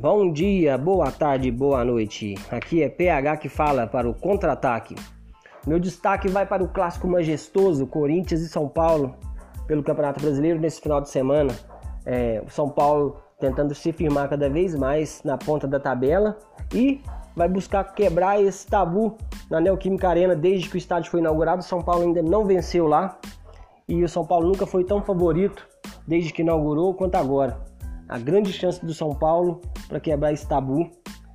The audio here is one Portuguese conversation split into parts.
Bom dia, boa tarde, boa noite. Aqui é PH que fala para o contra-ataque. Meu destaque vai para o clássico majestoso Corinthians e São Paulo pelo Campeonato Brasileiro nesse final de semana. É, o São Paulo tentando se firmar cada vez mais na ponta da tabela e vai buscar quebrar esse tabu na Neoquímica Arena desde que o estádio foi inaugurado. O São Paulo ainda não venceu lá e o São Paulo nunca foi tão favorito desde que inaugurou quanto agora. A grande chance do São Paulo para quebrar esse tabu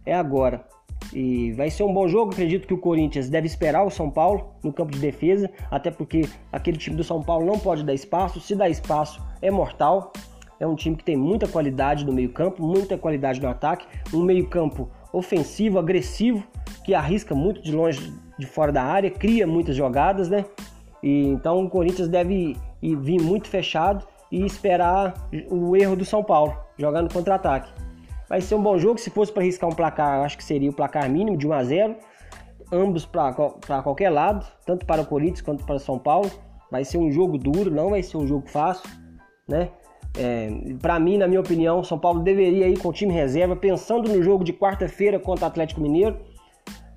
é agora. E vai ser um bom jogo. Acredito que o Corinthians deve esperar o São Paulo no campo de defesa, até porque aquele time do São Paulo não pode dar espaço. Se dá espaço, é mortal. É um time que tem muita qualidade no meio-campo, muita qualidade no ataque, um meio-campo ofensivo, agressivo, que arrisca muito de longe de fora da área, cria muitas jogadas, né? E então o Corinthians deve vir muito fechado e esperar o erro do São Paulo, jogando contra-ataque. Vai ser um bom jogo, se fosse para arriscar um placar, acho que seria o placar mínimo de 1 a 0, ambos para qualquer lado, tanto para o Corinthians quanto para São Paulo. Vai ser um jogo duro, não vai ser um jogo fácil, né? É, para mim, na minha opinião, São Paulo deveria ir com o time reserva, pensando no jogo de quarta-feira contra o Atlético Mineiro,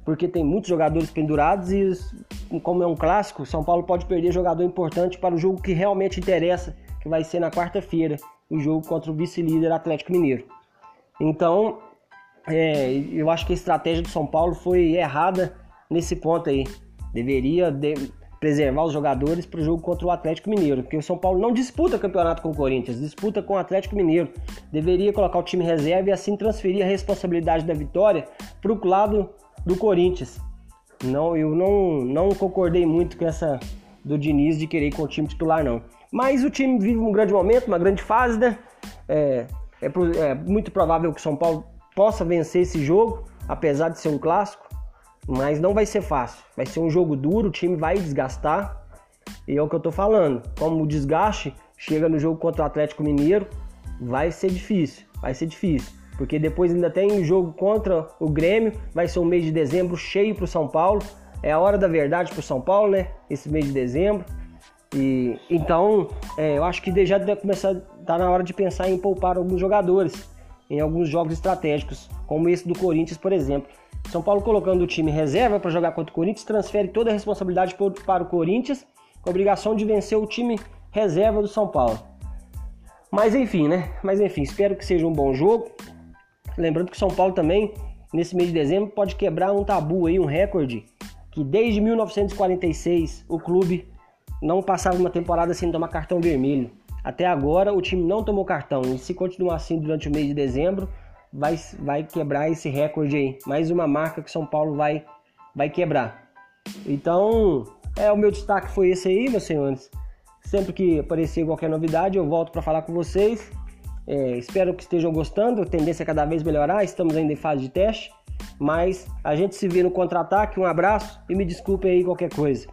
porque tem muitos jogadores pendurados e, como é um clássico, São Paulo pode perder jogador importante para o jogo que realmente interessa, que vai ser na quarta-feira, o jogo contra o vice-líder Atlético Mineiro. Então, é, eu acho que a estratégia do São Paulo foi errada nesse ponto aí. Deveria de preservar os jogadores para o jogo contra o Atlético Mineiro, porque o São Paulo não disputa campeonato com o Corinthians, disputa com o Atlético Mineiro. Deveria colocar o time reserva e assim transferir a responsabilidade da vitória para o lado do Corinthians. Não, eu não, não concordei muito com essa do Diniz de querer ir com o time titular, não. Mas o time vive um grande momento, uma grande fase, né? É, é, é muito provável que o São Paulo possa vencer esse jogo, apesar de ser um clássico, mas não vai ser fácil. Vai ser um jogo duro, o time vai desgastar. E é o que eu tô falando. Como o desgaste chega no jogo contra o Atlético Mineiro, vai ser difícil. Vai ser difícil. Porque depois ainda tem um jogo contra o Grêmio. Vai ser um mês de dezembro cheio para o São Paulo. É a hora da verdade para o São Paulo, né? Esse mês de dezembro. E então, é, eu acho que já deve começar, tá na hora de pensar em poupar alguns jogadores em alguns jogos estratégicos, como esse do Corinthians, por exemplo. São Paulo colocando o time reserva para jogar contra o Corinthians, transfere toda a responsabilidade para o Corinthians, com a obrigação de vencer o time reserva do São Paulo. Mas enfim, né? Mas enfim, espero que seja um bom jogo. Lembrando que São Paulo também, nesse mês de dezembro, pode quebrar um tabu aí, um recorde, que desde 1946 o clube não passava uma temporada sem tomar cartão vermelho. Até agora o time não tomou cartão e se continuar assim durante o mês de dezembro, vai, vai quebrar esse recorde aí. Mais uma marca que São Paulo vai, vai quebrar. Então, é o meu destaque foi esse aí, meus senhores. Sempre que aparecer qualquer novidade, eu volto para falar com vocês. É, espero que estejam gostando. A tendência é cada vez melhorar. Estamos ainda em fase de teste. Mas a gente se vê no contra-ataque. Um abraço e me desculpe aí qualquer coisa.